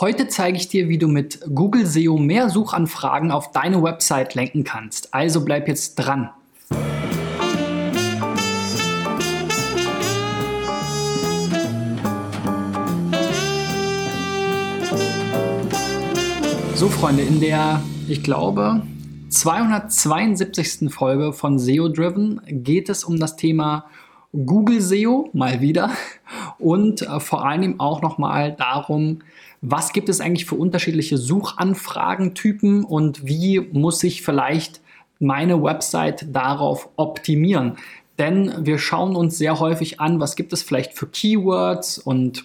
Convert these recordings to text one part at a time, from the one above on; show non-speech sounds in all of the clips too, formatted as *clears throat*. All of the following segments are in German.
Heute zeige ich dir, wie du mit Google SEO mehr Suchanfragen auf deine Website lenken kannst. Also bleib jetzt dran. So Freunde, in der, ich glaube, 272. Folge von SEO Driven geht es um das Thema Google SEO mal wieder und äh, vor allem auch nochmal darum, was gibt es eigentlich für unterschiedliche Suchanfragentypen und wie muss ich vielleicht meine Website darauf optimieren? Denn wir schauen uns sehr häufig an, was gibt es vielleicht für Keywords und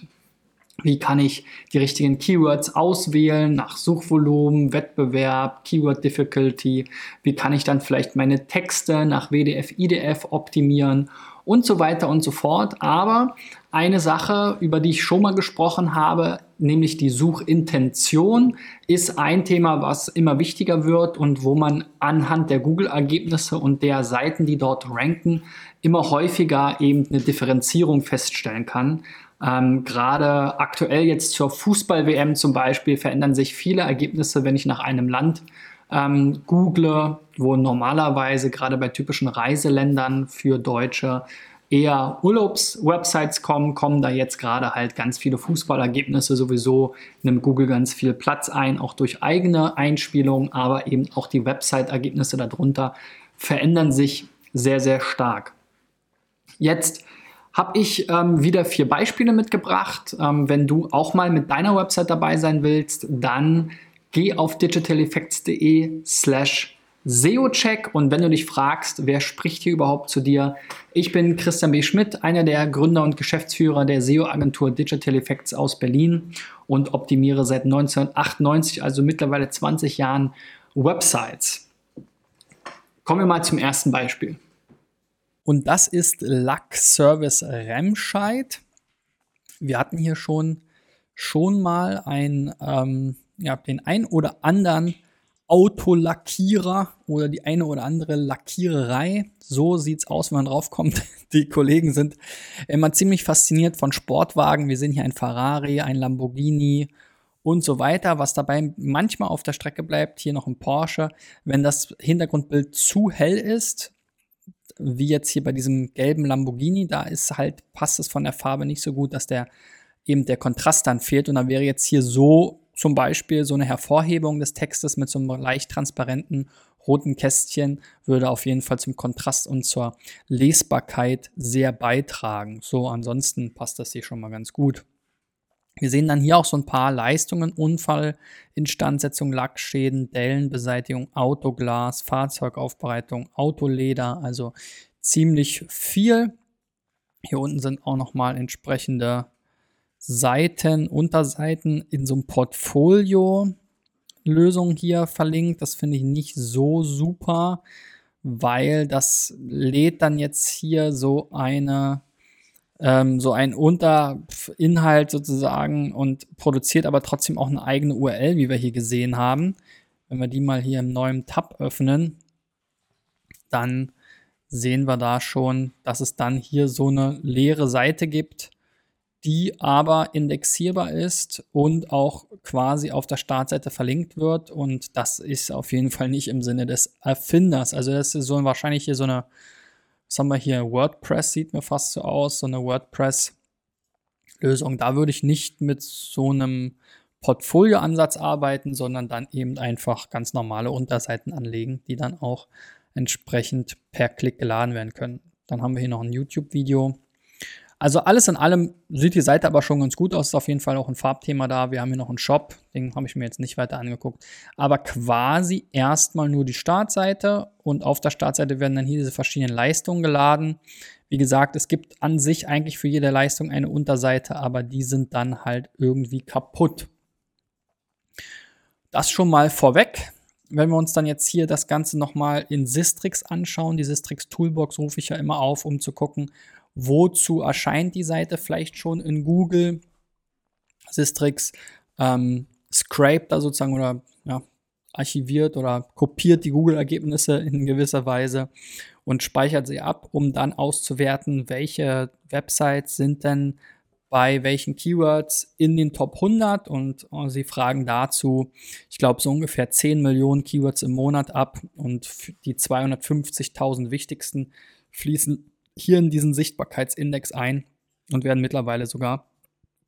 wie kann ich die richtigen Keywords auswählen nach Suchvolumen, Wettbewerb, Keyword Difficulty? Wie kann ich dann vielleicht meine Texte nach WDF, IDF optimieren und so weiter und so fort. Aber eine Sache, über die ich schon mal gesprochen habe, nämlich die Suchintention, ist ein Thema, was immer wichtiger wird und wo man anhand der Google-Ergebnisse und der Seiten, die dort ranken, immer häufiger eben eine Differenzierung feststellen kann. Ähm, Gerade aktuell jetzt zur Fußball-WM zum Beispiel verändern sich viele Ergebnisse, wenn ich nach einem Land ähm, google, wo normalerweise gerade bei typischen Reiseländern für Deutsche eher Urlaubswebsites kommen, kommen da jetzt gerade halt ganz viele Fußballergebnisse sowieso, nimmt Google ganz viel Platz ein, auch durch eigene Einspielungen, aber eben auch die Website-Ergebnisse darunter verändern sich sehr, sehr stark. Jetzt habe ich ähm, wieder vier Beispiele mitgebracht. Ähm, wenn du auch mal mit deiner Website dabei sein willst, dann geh auf digitaleffects.de slash SEO-Check und wenn du dich fragst, wer spricht hier überhaupt zu dir, ich bin Christian B. Schmidt, einer der Gründer und Geschäftsführer der SEO-Agentur Digital Effects aus Berlin und optimiere seit 1998, also mittlerweile 20 Jahren, Websites. Kommen wir mal zum ersten Beispiel. Und das ist Luck Service Remscheid. Wir hatten hier schon, schon mal ein ähm, ja, den ein oder anderen Autolackierer oder die eine oder andere Lackiererei. So sieht's aus, wenn man draufkommt. *laughs* Die Kollegen sind immer ziemlich fasziniert von Sportwagen. Wir sehen hier ein Ferrari, ein Lamborghini und so weiter. Was dabei manchmal auf der Strecke bleibt, hier noch ein Porsche. Wenn das Hintergrundbild zu hell ist, wie jetzt hier bei diesem gelben Lamborghini, da ist halt, passt es von der Farbe nicht so gut, dass der eben der Kontrast dann fehlt. Und dann wäre jetzt hier so zum Beispiel so eine Hervorhebung des Textes mit so einem leicht transparenten roten Kästchen würde auf jeden Fall zum Kontrast und zur Lesbarkeit sehr beitragen. So, ansonsten passt das hier schon mal ganz gut. Wir sehen dann hier auch so ein paar Leistungen, Unfall, Instandsetzung, Lackschäden, Dellenbeseitigung, Autoglas, Fahrzeugaufbereitung, Autoleder, also ziemlich viel. Hier unten sind auch nochmal entsprechende Seiten, Unterseiten in so einem Portfolio Lösung hier verlinkt. Das finde ich nicht so super, weil das lädt dann jetzt hier so eine ähm, so ein Unterinhalt sozusagen und produziert aber trotzdem auch eine eigene URL, wie wir hier gesehen haben. Wenn wir die mal hier im neuen Tab öffnen, dann sehen wir da schon, dass es dann hier so eine leere Seite gibt die aber indexierbar ist und auch quasi auf der Startseite verlinkt wird. Und das ist auf jeden Fall nicht im Sinne des Erfinders. Also das ist so wahrscheinlich hier so eine, was haben wir hier, WordPress sieht mir fast so aus, so eine WordPress-Lösung. Da würde ich nicht mit so einem Portfolioansatz arbeiten, sondern dann eben einfach ganz normale Unterseiten anlegen, die dann auch entsprechend per Klick geladen werden können. Dann haben wir hier noch ein YouTube-Video also alles in allem sieht die Seite aber schon ganz gut aus. Ist auf jeden Fall auch ein Farbthema da. Wir haben hier noch einen Shop, den habe ich mir jetzt nicht weiter angeguckt. Aber quasi erstmal nur die Startseite und auf der Startseite werden dann hier diese verschiedenen Leistungen geladen. Wie gesagt, es gibt an sich eigentlich für jede Leistung eine Unterseite, aber die sind dann halt irgendwie kaputt. Das schon mal vorweg. Wenn wir uns dann jetzt hier das Ganze nochmal in Sistrix anschauen, die Sistrix Toolbox rufe ich ja immer auf, um zu gucken, wozu erscheint die Seite vielleicht schon in Google. Sistrix ähm, scrapt da sozusagen oder ja, archiviert oder kopiert die Google-Ergebnisse in gewisser Weise und speichert sie ab, um dann auszuwerten, welche Websites sind denn bei welchen Keywords in den Top 100 und oh, sie fragen dazu, ich glaube, so ungefähr 10 Millionen Keywords im Monat ab und die 250.000 wichtigsten fließen hier in diesen Sichtbarkeitsindex ein und werden mittlerweile sogar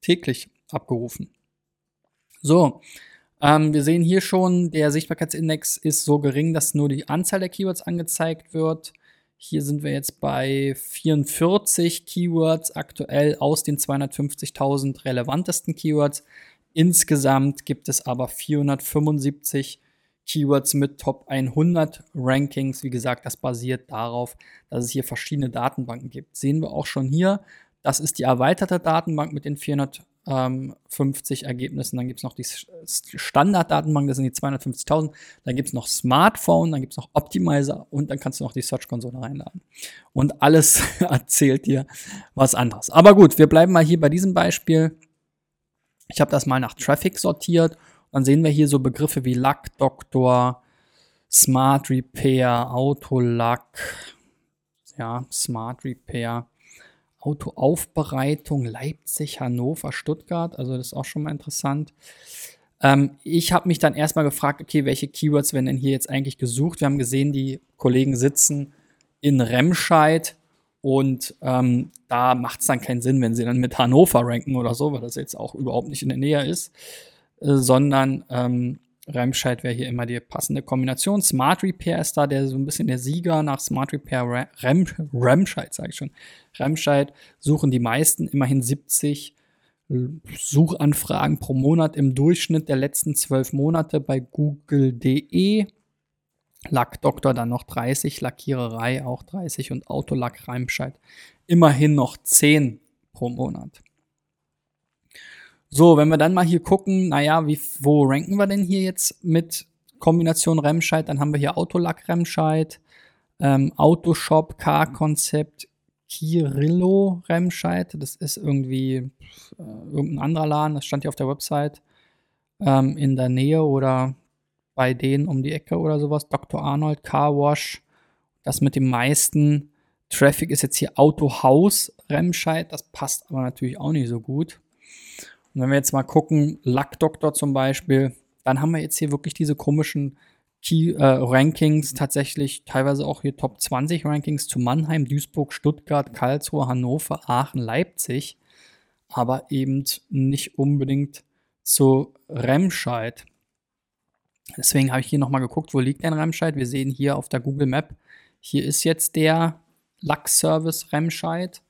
täglich abgerufen. So, ähm, wir sehen hier schon, der Sichtbarkeitsindex ist so gering, dass nur die Anzahl der Keywords angezeigt wird. Hier sind wir jetzt bei 44 Keywords aktuell aus den 250.000 relevantesten Keywords. Insgesamt gibt es aber 475 Keywords mit Top 100 Rankings. Wie gesagt, das basiert darauf, dass es hier verschiedene Datenbanken gibt. Sehen wir auch schon hier. Das ist die erweiterte Datenbank mit den 400 50 ähm, Ergebnissen. Dann gibt es noch die Standarddatenbank, das sind die 250.000. Dann gibt es noch Smartphone, dann gibt es noch Optimizer und dann kannst du noch die Search-Konsole reinladen. Und alles *laughs* erzählt dir was anderes. Aber gut, wir bleiben mal hier bei diesem Beispiel. Ich habe das mal nach Traffic sortiert. Dann sehen wir hier so Begriffe wie Lack Doktor, Smart Repair, Autolack, ja, Smart Repair. Autoaufbereitung Leipzig, Hannover, Stuttgart. Also das ist auch schon mal interessant. Ähm, ich habe mich dann erstmal gefragt, okay, welche Keywords werden denn hier jetzt eigentlich gesucht? Wir haben gesehen, die Kollegen sitzen in Remscheid und ähm, da macht es dann keinen Sinn, wenn sie dann mit Hannover ranken oder so, weil das jetzt auch überhaupt nicht in der Nähe ist, sondern ähm, Remscheid wäre hier immer die passende Kombination. Smart Repair ist da der so ein bisschen der Sieger nach Smart Repair Rem, Remscheid, sage ich schon. Remscheid suchen die meisten immerhin 70 Suchanfragen pro Monat im Durchschnitt der letzten zwölf Monate bei google.de. Lackdoktor dann noch 30, Lackiererei auch 30 und Autolack Remscheid immerhin noch 10 pro Monat. So, wenn wir dann mal hier gucken, naja, wie, wo ranken wir denn hier jetzt mit Kombination Remscheid? Dann haben wir hier Autolack Remscheid, ähm, Autoshop, Car-Konzept, Kirillo Remscheid. Das ist irgendwie äh, irgendein anderer Laden, das stand hier auf der Website. Ähm, in der Nähe oder bei denen um die Ecke oder sowas. Dr. Arnold, Car Wash. Das mit dem meisten Traffic ist jetzt hier Autohaus Remscheid. Das passt aber natürlich auch nicht so gut. Und wenn wir jetzt mal gucken, Lackdoktor zum Beispiel, dann haben wir jetzt hier wirklich diese komischen Key, äh, Rankings, tatsächlich teilweise auch hier Top 20 Rankings zu Mannheim, Duisburg, Stuttgart, Karlsruhe, Hannover, Aachen, Leipzig, aber eben nicht unbedingt zu Remscheid. Deswegen habe ich hier nochmal geguckt, wo liegt denn Remscheid? Wir sehen hier auf der Google Map, hier ist jetzt der Lack-Service Remscheid.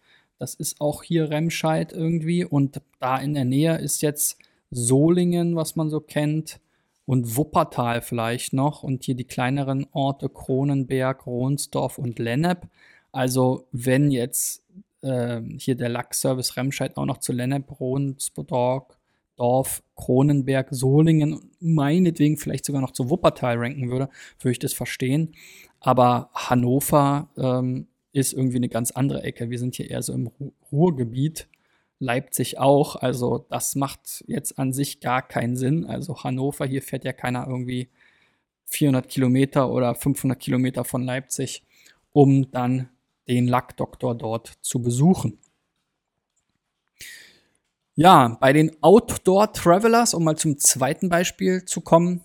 Das ist auch hier Remscheid irgendwie. Und da in der Nähe ist jetzt Solingen, was man so kennt. Und Wuppertal vielleicht noch. Und hier die kleineren Orte Kronenberg, Ronsdorf und Lennep. Also wenn jetzt äh, hier der Lackservice Remscheid auch noch zu Lennep, Ronsdorf, Dorf, Kronenberg, Solingen, meinetwegen vielleicht sogar noch zu Wuppertal ranken würde, würde ich das verstehen. Aber Hannover ähm, ist irgendwie eine ganz andere Ecke. Wir sind hier eher so im Ruhrgebiet, Leipzig auch. Also das macht jetzt an sich gar keinen Sinn. Also Hannover, hier fährt ja keiner irgendwie 400 Kilometer oder 500 Kilometer von Leipzig, um dann den Lackdoktor dort zu besuchen. Ja, bei den Outdoor Travelers, um mal zum zweiten Beispiel zu kommen,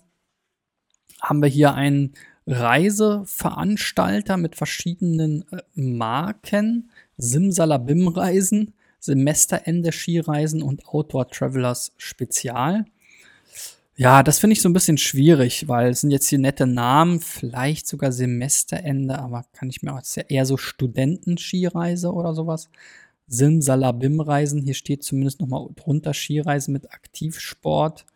haben wir hier einen Reiseveranstalter mit verschiedenen äh, Marken, Simsalabim-Reisen, Semesterende-Skireisen und Outdoor Travelers Spezial. Ja, das finde ich so ein bisschen schwierig, weil es sind jetzt hier nette Namen, vielleicht sogar Semesterende, aber kann ich mir auch, ist ja eher so Studenten-Skireise oder sowas. Simsalabim-Reisen, hier steht zumindest nochmal drunter Skireisen mit Aktivsport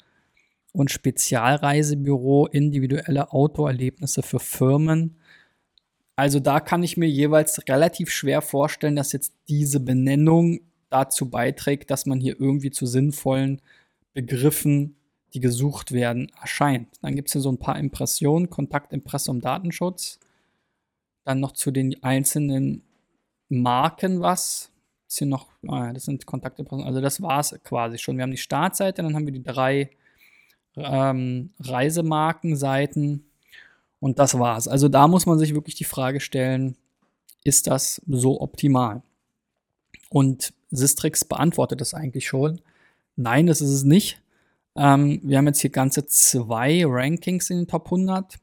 und Spezialreisebüro individuelle Outdoor-Erlebnisse für Firmen. Also da kann ich mir jeweils relativ schwer vorstellen, dass jetzt diese Benennung dazu beiträgt, dass man hier irgendwie zu sinnvollen Begriffen, die gesucht werden, erscheint. Dann gibt es hier so ein paar Impressionen, Kontaktimpressum, Datenschutz. Dann noch zu den einzelnen Marken was. Hier noch, ah, das sind Kontaktimpressionen, also das war es quasi schon. Wir haben die Startseite, dann haben wir die drei ähm, Reisemarkenseiten und das war's. Also da muss man sich wirklich die Frage stellen, ist das so optimal? Und Sistrix beantwortet das eigentlich schon. Nein, das ist es nicht. Ähm, wir haben jetzt hier ganze zwei Rankings in den Top 100.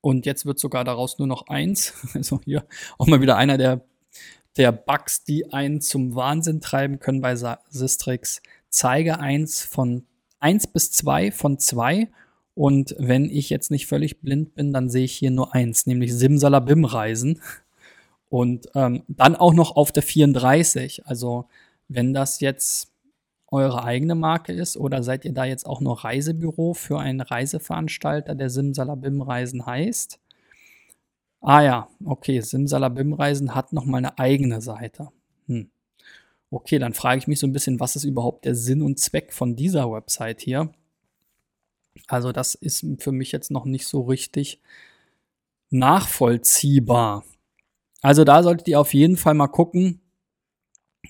Und jetzt wird sogar daraus nur noch eins. *laughs* Also hier auch mal wieder einer der, der Bugs, die einen zum Wahnsinn treiben können bei Sistrix. Zeige eins von 1 bis 2 von 2. Und wenn ich jetzt nicht völlig blind bin, dann sehe ich hier nur eins, nämlich Simsalabim-Reisen. Und ähm, dann auch noch auf der 34. Also wenn das jetzt eure eigene Marke ist oder seid ihr da jetzt auch nur Reisebüro für einen Reiseveranstalter, der Simsalabim Reisen heißt? Ah ja, okay, Simsalabim Reisen hat nochmal eine eigene Seite. Hm. Okay, dann frage ich mich so ein bisschen, was ist überhaupt der Sinn und Zweck von dieser Website hier? Also das ist für mich jetzt noch nicht so richtig nachvollziehbar. Also da solltet ihr auf jeden Fall mal gucken,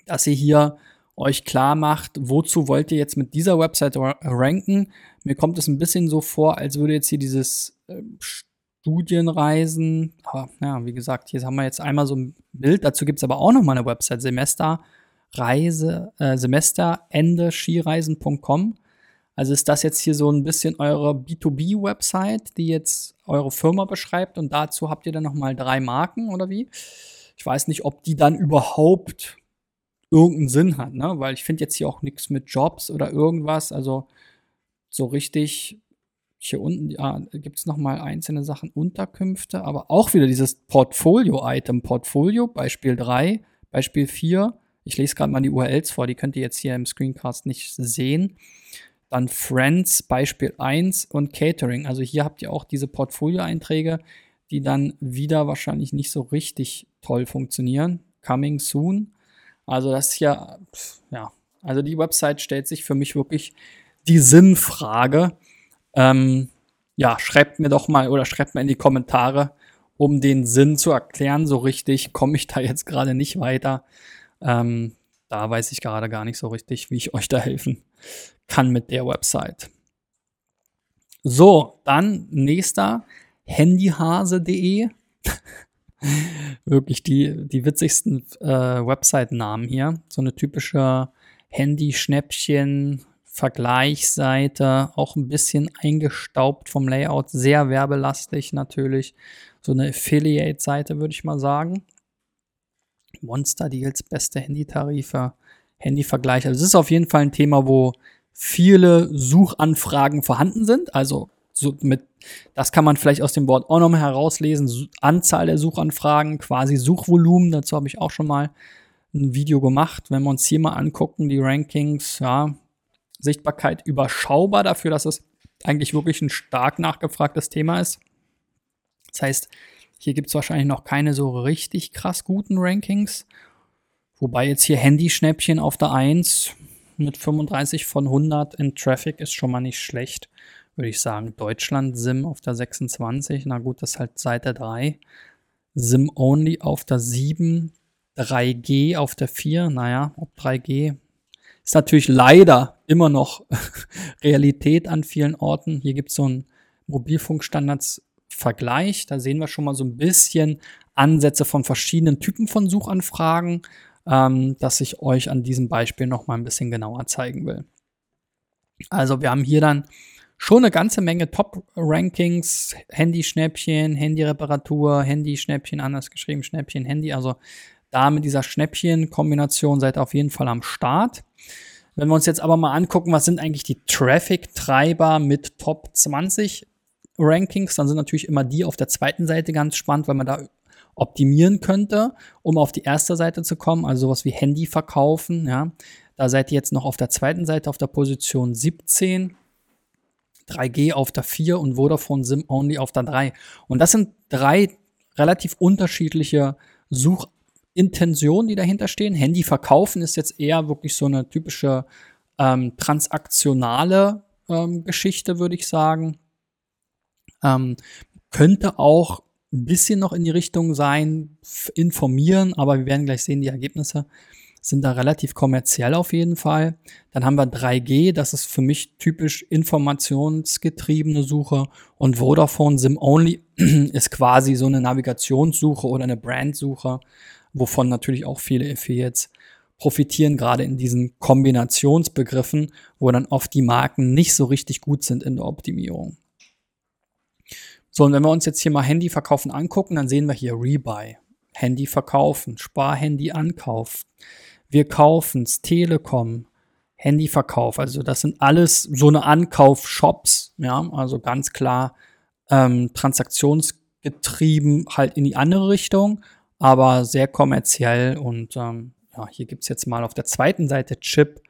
dass ihr hier euch klar macht, wozu wollt ihr jetzt mit dieser Website ranken. Mir kommt es ein bisschen so vor, als würde jetzt hier dieses äh, Studienreisen, aber ja, wie gesagt, hier haben wir jetzt einmal so ein Bild, dazu gibt es aber auch noch mal eine Website, Semesterreise, äh, Semesterende-skireisen.com. Also ist das jetzt hier so ein bisschen eure B2B-Website, die jetzt eure Firma beschreibt und dazu habt ihr dann nochmal drei Marken oder wie? Ich weiß nicht, ob die dann überhaupt irgendeinen Sinn hat, ne? Weil ich finde jetzt hier auch nichts mit Jobs oder irgendwas. Also so richtig hier unten ja, gibt es nochmal einzelne Sachen, Unterkünfte, aber auch wieder dieses Portfolio-Item. Portfolio, Beispiel 3, Beispiel 4. Ich lese gerade mal die URLs vor, die könnt ihr jetzt hier im Screencast nicht sehen. Dann Friends, Beispiel 1 und Catering. Also hier habt ihr auch diese Portfolio-Einträge, die dann wieder wahrscheinlich nicht so richtig toll funktionieren. Coming soon. Also das ist ja, ja, also die Website stellt sich für mich wirklich die Sinnfrage. Ähm, ja, schreibt mir doch mal oder schreibt mir in die Kommentare, um den Sinn zu erklären. So richtig komme ich da jetzt gerade nicht weiter. Ähm, da weiß ich gerade gar nicht so richtig, wie ich *laughs* euch da helfen kann mit der Website. So, dann nächster handyhase.de. *laughs* Wirklich die, die witzigsten äh, Website-Namen hier. So eine typische Handy-Schnäppchen, Vergleichsseite, auch ein bisschen eingestaubt vom Layout, sehr werbelastig natürlich. So eine Affiliate-Seite, würde ich mal sagen. Monster Deals, beste Handytarife, Handyvergleich. Also es ist auf jeden Fall ein Thema, wo viele Suchanfragen vorhanden sind. Also so mit, das kann man vielleicht aus dem Wort auch nochmal herauslesen. Anzahl der Suchanfragen, quasi Suchvolumen. Dazu habe ich auch schon mal ein Video gemacht. Wenn wir uns hier mal angucken, die Rankings, ja, Sichtbarkeit überschaubar dafür, dass es eigentlich wirklich ein stark nachgefragtes Thema ist. Das heißt, hier gibt es wahrscheinlich noch keine so richtig krass guten Rankings. Wobei jetzt hier Handyschnäppchen auf der 1 mit 35 von 100 in Traffic ist schon mal nicht schlecht, würde ich sagen. Deutschland Sim auf der 26, na gut, das ist halt Seite 3. Sim Only auf der 7, 3G auf der 4, naja, ob 3G ist natürlich leider immer noch *laughs* Realität an vielen Orten. Hier gibt es so einen Mobilfunkstandards Vergleich. Da sehen wir schon mal so ein bisschen Ansätze von verschiedenen Typen von Suchanfragen, ähm, dass ich euch an diesem Beispiel noch mal ein bisschen genauer zeigen will. Also wir haben hier dann schon eine ganze Menge Top-Rankings, Handy-Schnäppchen, Handy-Reparatur, Handy-Schnäppchen, anders geschrieben, Schnäppchen, Handy. Also da mit dieser Schnäppchen-Kombination seid ihr auf jeden Fall am Start. Wenn wir uns jetzt aber mal angucken, was sind eigentlich die Traffic-Treiber mit Top 20 Rankings, dann sind natürlich immer die auf der zweiten Seite ganz spannend, weil man da optimieren könnte, um auf die erste Seite zu kommen, also sowas wie Handy verkaufen, ja. Da seid ihr jetzt noch auf der zweiten Seite auf der Position 17, 3G auf der 4 und Vodafone SIM Only auf der 3. Und das sind drei relativ unterschiedliche Suchintentionen, die dahinter stehen. Handy verkaufen ist jetzt eher wirklich so eine typische ähm, transaktionale ähm, Geschichte, würde ich sagen. Ähm, könnte auch ein bisschen noch in die Richtung sein, informieren, aber wir werden gleich sehen, die Ergebnisse sind da relativ kommerziell auf jeden Fall. Dann haben wir 3G, das ist für mich typisch informationsgetriebene Suche und Vodafone SIM Only *clears throat* ist quasi so eine Navigationssuche oder eine Brandsuche, wovon natürlich auch viele Affiliates profitieren gerade in diesen Kombinationsbegriffen, wo dann oft die Marken nicht so richtig gut sind in der Optimierung. So, und wenn wir uns jetzt hier mal Handy verkaufen angucken, dann sehen wir hier Rebuy. Handy verkaufen, Sparhandy Ankauf. Wir kaufen's, Telekom, Handyverkauf. Also das sind alles so eine Ankaufshops, ja, also ganz klar ähm, transaktionsgetrieben halt in die andere Richtung, aber sehr kommerziell und ähm, ja, hier gibt's jetzt mal auf der zweiten Seite Chip,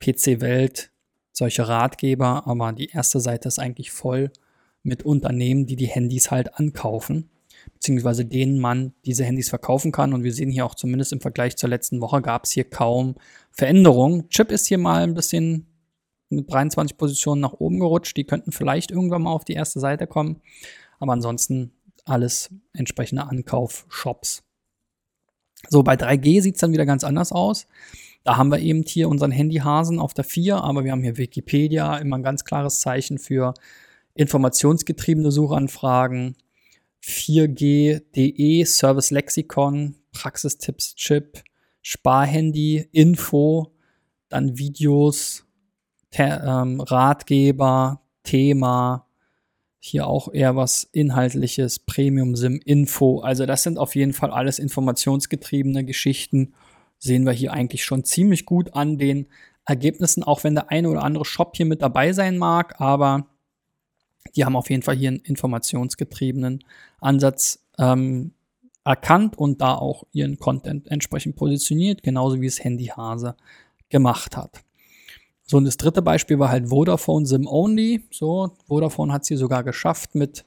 PC Welt, solche Ratgeber, aber die erste Seite ist eigentlich voll mit Unternehmen, die die Handys halt ankaufen, beziehungsweise denen man diese Handys verkaufen kann. Und wir sehen hier auch zumindest im Vergleich zur letzten Woche gab es hier kaum Veränderungen. Chip ist hier mal ein bisschen mit 23 Positionen nach oben gerutscht. Die könnten vielleicht irgendwann mal auf die erste Seite kommen. Aber ansonsten alles entsprechende Ankauf-Shops. So, bei 3G sieht es dann wieder ganz anders aus. Da haben wir eben hier unseren Handyhasen auf der 4, aber wir haben hier Wikipedia, immer ein ganz klares Zeichen für informationsgetriebene Suchanfragen, 4G.de, Service Lexikon, Praxistipps Chip, Sparhandy, Info, dann Videos, ähm, Ratgeber, Thema, hier auch eher was Inhaltliches, Premium Sim, Info. Also das sind auf jeden Fall alles informationsgetriebene Geschichten. Sehen wir hier eigentlich schon ziemlich gut an den Ergebnissen, auch wenn der eine oder andere Shop hier mit dabei sein mag, aber die haben auf jeden Fall hier einen informationsgetriebenen Ansatz ähm, erkannt und da auch ihren Content entsprechend positioniert, genauso wie es Handy Hase gemacht hat. So, und das dritte Beispiel war halt Vodafone Sim Only. So, Vodafone hat es hier sogar geschafft, mit,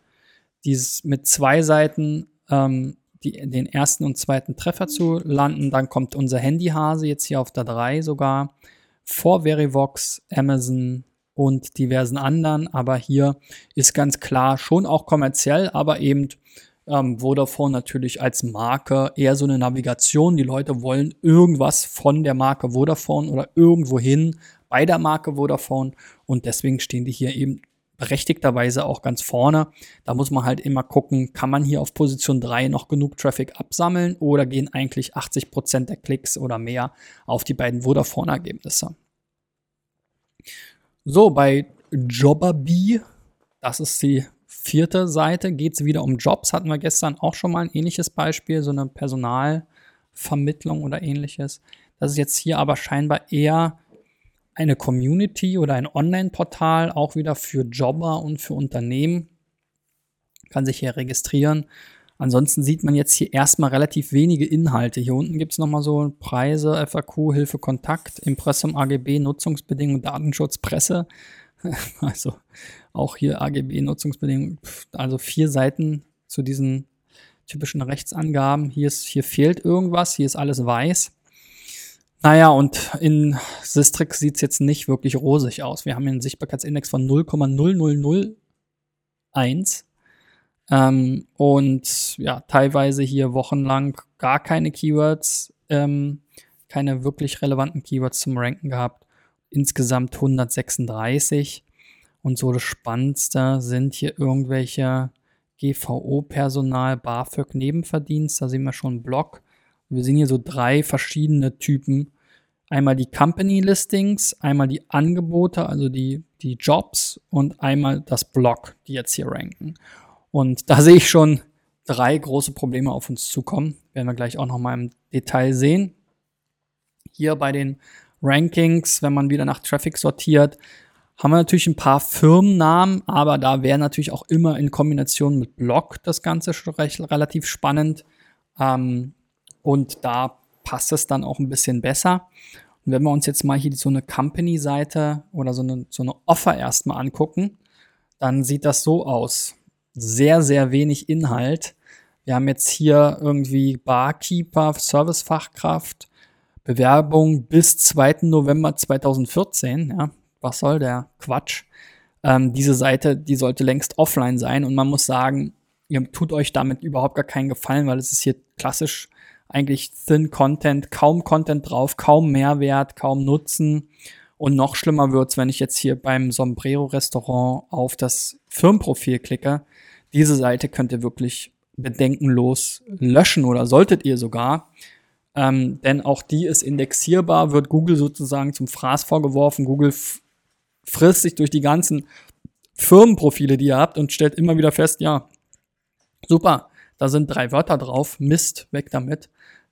dieses, mit zwei Seiten ähm, die, den ersten und zweiten Treffer zu landen. Dann kommt unser Handyhase jetzt hier auf der 3 sogar. Vor Verivox, Amazon, und diversen anderen. Aber hier ist ganz klar schon auch kommerziell, aber eben ähm, Vodafone natürlich als Marke eher so eine Navigation. Die Leute wollen irgendwas von der Marke Vodafone oder irgendwohin bei der Marke Vodafone und deswegen stehen die hier eben berechtigterweise auch ganz vorne. Da muss man halt immer gucken, kann man hier auf Position 3 noch genug Traffic absammeln oder gehen eigentlich 80 Prozent der Klicks oder mehr auf die beiden Vodafone-Ergebnisse. So, bei Jobberbee, das ist die vierte Seite, geht es wieder um Jobs. Hatten wir gestern auch schon mal ein ähnliches Beispiel, so eine Personalvermittlung oder ähnliches. Das ist jetzt hier aber scheinbar eher eine Community oder ein Online-Portal, auch wieder für Jobber und für Unternehmen. Kann sich hier registrieren Ansonsten sieht man jetzt hier erstmal relativ wenige Inhalte. Hier unten gibt es nochmal so Preise, FAQ, Hilfe, Kontakt, Impressum, AGB, Nutzungsbedingungen, Datenschutz, Presse. *laughs* Also auch hier AGB, Nutzungsbedingungen. Also vier Seiten zu diesen typischen Rechtsangaben. Hier, ist, hier fehlt irgendwas, hier ist alles weiß. Naja, und in Sistrix sieht es jetzt nicht wirklich rosig aus. Wir haben einen Sichtbarkeitsindex von 0,0001 ähm, und ja, teilweise hier wochenlang gar keine Keywords, ähm, keine wirklich relevanten Keywords zum Ranken gehabt. Insgesamt 136. Und so das Spannendste sind hier irgendwelche GVO-Personal, BAföG, Nebenverdienst. Da sehen wir schon einen Blog. Wir sehen hier so drei verschiedene Typen. Einmal die Company Listings, einmal die Angebote, also die, die Jobs und einmal das Blog, die jetzt hier ranken. Und da sehe ich schon drei große Probleme auf uns zukommen. Werden wir gleich auch nochmal im Detail sehen. Hier bei den Rankings, wenn man wieder nach Traffic sortiert, haben wir natürlich ein paar Firmennamen, aber da wäre natürlich auch immer in Kombination mit Blog das Ganze recht, relativ spannend. Ähm, und da passt es dann auch ein bisschen besser. Und wenn wir uns jetzt mal hier so eine Company-Seite oder so eine, so eine Offer erstmal angucken, dann sieht das so aus sehr, sehr wenig Inhalt. Wir haben jetzt hier irgendwie Barkeeper, Servicefachkraft, Bewerbung bis 2. November 2014. Ja, was soll der Quatsch? Ähm, diese Seite, die sollte längst offline sein und man muss sagen, ihr tut euch damit überhaupt gar keinen Gefallen, weil es ist hier klassisch eigentlich Thin Content, kaum Content drauf, kaum Mehrwert, kaum Nutzen. Und noch schlimmer wird's, wenn ich jetzt hier beim Sombrero Restaurant auf das Firmenprofil klicke diese Seite könnt ihr wirklich bedenkenlos löschen oder solltet ihr sogar. ähm, denn auch die ist indexierbar, wird Google sozusagen zum Fraß vorgeworfen. Google frisst sich durch die ganzen Firmenprofile, die ihr habt und stellt immer wieder fest, ja, super, da sind drei Wörter drauf, Mist, weg damit.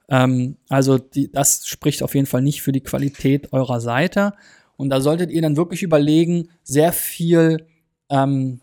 Ähm, also die, das spricht auf jeden Fall nicht für die Qualität eurer Seite. Und da solltet ihr dann wirklich überlegen, sehr viel ähm,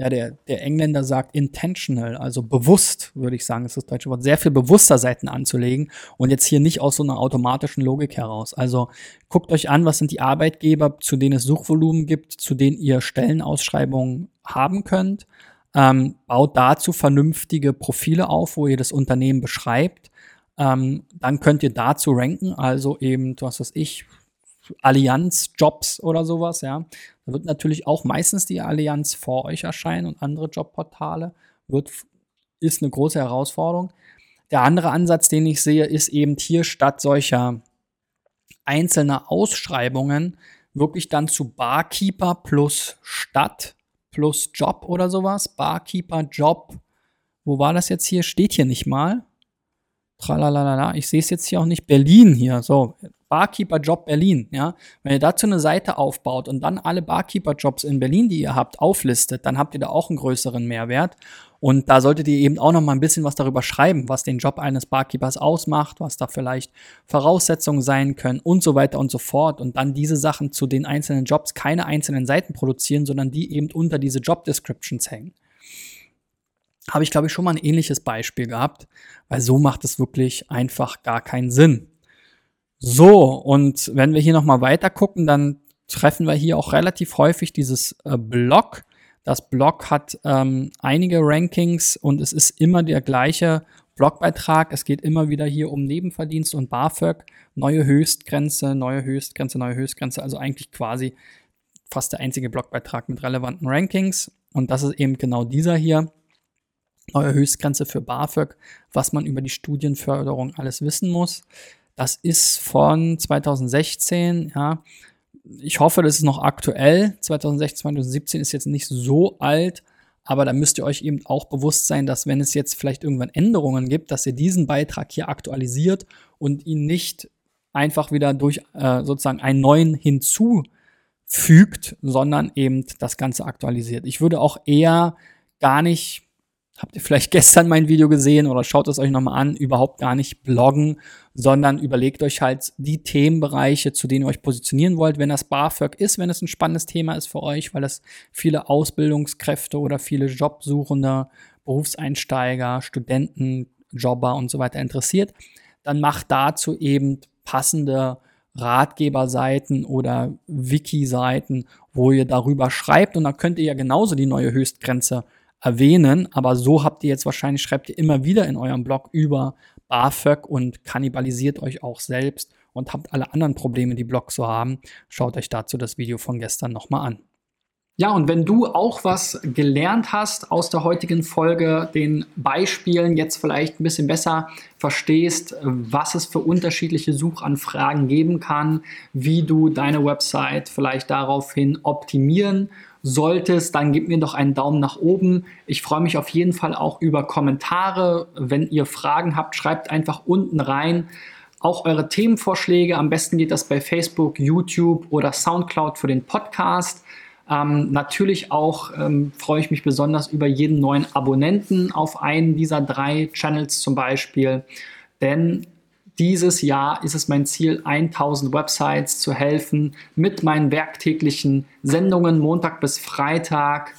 ja, der, der Engländer sagt intentional, also bewusst, würde ich sagen, ist das deutsche Wort, sehr viel bewusster Seiten anzulegen und jetzt hier nicht aus so einer automatischen Logik heraus. Also guckt euch an, was sind die Arbeitgeber, zu denen es Suchvolumen gibt, zu denen ihr Stellenausschreibungen haben könnt. Ähm, baut dazu vernünftige Profile auf, wo ihr das Unternehmen beschreibt. Ähm, dann könnt ihr dazu ranken, also eben, was weiß ich, Allianz-Jobs oder sowas, ja. Wird natürlich auch meistens die Allianz vor euch erscheinen und andere Jobportale. Wird, ist eine große Herausforderung. Der andere Ansatz, den ich sehe, ist eben hier statt solcher einzelner Ausschreibungen wirklich dann zu Barkeeper plus Stadt plus Job oder sowas. Barkeeper, Job. Wo war das jetzt hier? Steht hier nicht mal. Tralalala. Ich sehe es jetzt hier auch nicht. Berlin hier. So, Barkeeper-Job Berlin, ja. Wenn ihr dazu eine Seite aufbaut und dann alle Barkeeper-Jobs in Berlin, die ihr habt, auflistet, dann habt ihr da auch einen größeren Mehrwert. Und da solltet ihr eben auch noch mal ein bisschen was darüber schreiben, was den Job eines Barkeepers ausmacht, was da vielleicht Voraussetzungen sein können und so weiter und so fort. Und dann diese Sachen zu den einzelnen Jobs keine einzelnen Seiten produzieren, sondern die eben unter diese Job Descriptions hängen. Habe ich, glaube ich, schon mal ein ähnliches Beispiel gehabt, weil so macht es wirklich einfach gar keinen Sinn. So, und wenn wir hier nochmal weiter gucken, dann treffen wir hier auch relativ häufig dieses äh, Blog. Das Blog hat ähm, einige Rankings und es ist immer der gleiche Blogbeitrag. Es geht immer wieder hier um Nebenverdienst und BAföG, neue Höchstgrenze, neue Höchstgrenze, neue Höchstgrenze. Also eigentlich quasi fast der einzige Blogbeitrag mit relevanten Rankings. Und das ist eben genau dieser hier. Neue Höchstgrenze für BAföG, was man über die Studienförderung alles wissen muss. Das ist von 2016, ja. Ich hoffe, das ist noch aktuell. 2016, 2017 ist jetzt nicht so alt, aber da müsst ihr euch eben auch bewusst sein, dass wenn es jetzt vielleicht irgendwann Änderungen gibt, dass ihr diesen Beitrag hier aktualisiert und ihn nicht einfach wieder durch äh, sozusagen einen neuen hinzufügt, sondern eben das Ganze aktualisiert. Ich würde auch eher gar nicht habt ihr vielleicht *laughs* gestern mein Video gesehen oder schaut es euch nochmal an, überhaupt gar nicht bloggen, sondern überlegt euch halt die Themenbereiche, zu denen ihr euch positionieren wollt. Wenn das BAföG ist, wenn es ein spannendes Thema ist für euch, weil es viele Ausbildungskräfte oder viele Jobsuchende, Berufseinsteiger, Studenten, Jobber und so weiter interessiert, dann macht dazu eben passende Ratgeberseiten oder Wiki-Seiten, wo ihr darüber schreibt und dann könnt ihr ja genauso die neue Höchstgrenze erwähnen, aber so habt ihr jetzt wahrscheinlich, schreibt ihr immer wieder in eurem Blog über BAföG und kannibalisiert euch auch selbst und habt alle anderen Probleme, die Blogs so haben. Schaut euch dazu das Video von gestern nochmal an. Ja, und wenn du auch was gelernt hast aus der heutigen Folge, den Beispielen jetzt vielleicht ein bisschen besser verstehst, was es für unterschiedliche Suchanfragen geben kann, wie du deine Website vielleicht daraufhin optimieren solltest, dann gib mir doch einen Daumen nach oben. Ich freue mich auf jeden Fall auch über Kommentare. Wenn ihr Fragen habt, schreibt einfach unten rein. Auch eure Themenvorschläge. Am besten geht das bei Facebook, YouTube oder SoundCloud für den Podcast. Ähm, natürlich auch ähm, freue ich mich besonders über jeden neuen Abonnenten auf einen dieser drei Channels zum Beispiel. Denn dieses Jahr ist es mein Ziel, 1000 Websites zu helfen mit meinen werktäglichen Sendungen Montag bis Freitag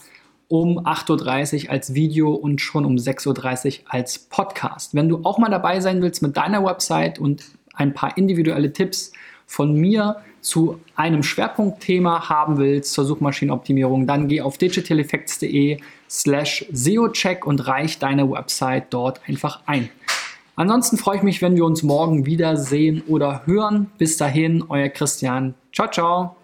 um 8.30 Uhr als Video und schon um 6.30 Uhr als Podcast. Wenn du auch mal dabei sein willst mit deiner Website und ein paar individuelle Tipps von mir zu einem Schwerpunktthema haben willst zur Suchmaschinenoptimierung, dann geh auf digitaleffects.de slash SEOcheck und reich deine Website dort einfach ein. Ansonsten freue ich mich, wenn wir uns morgen wiedersehen oder hören. Bis dahin, euer Christian. Ciao, ciao.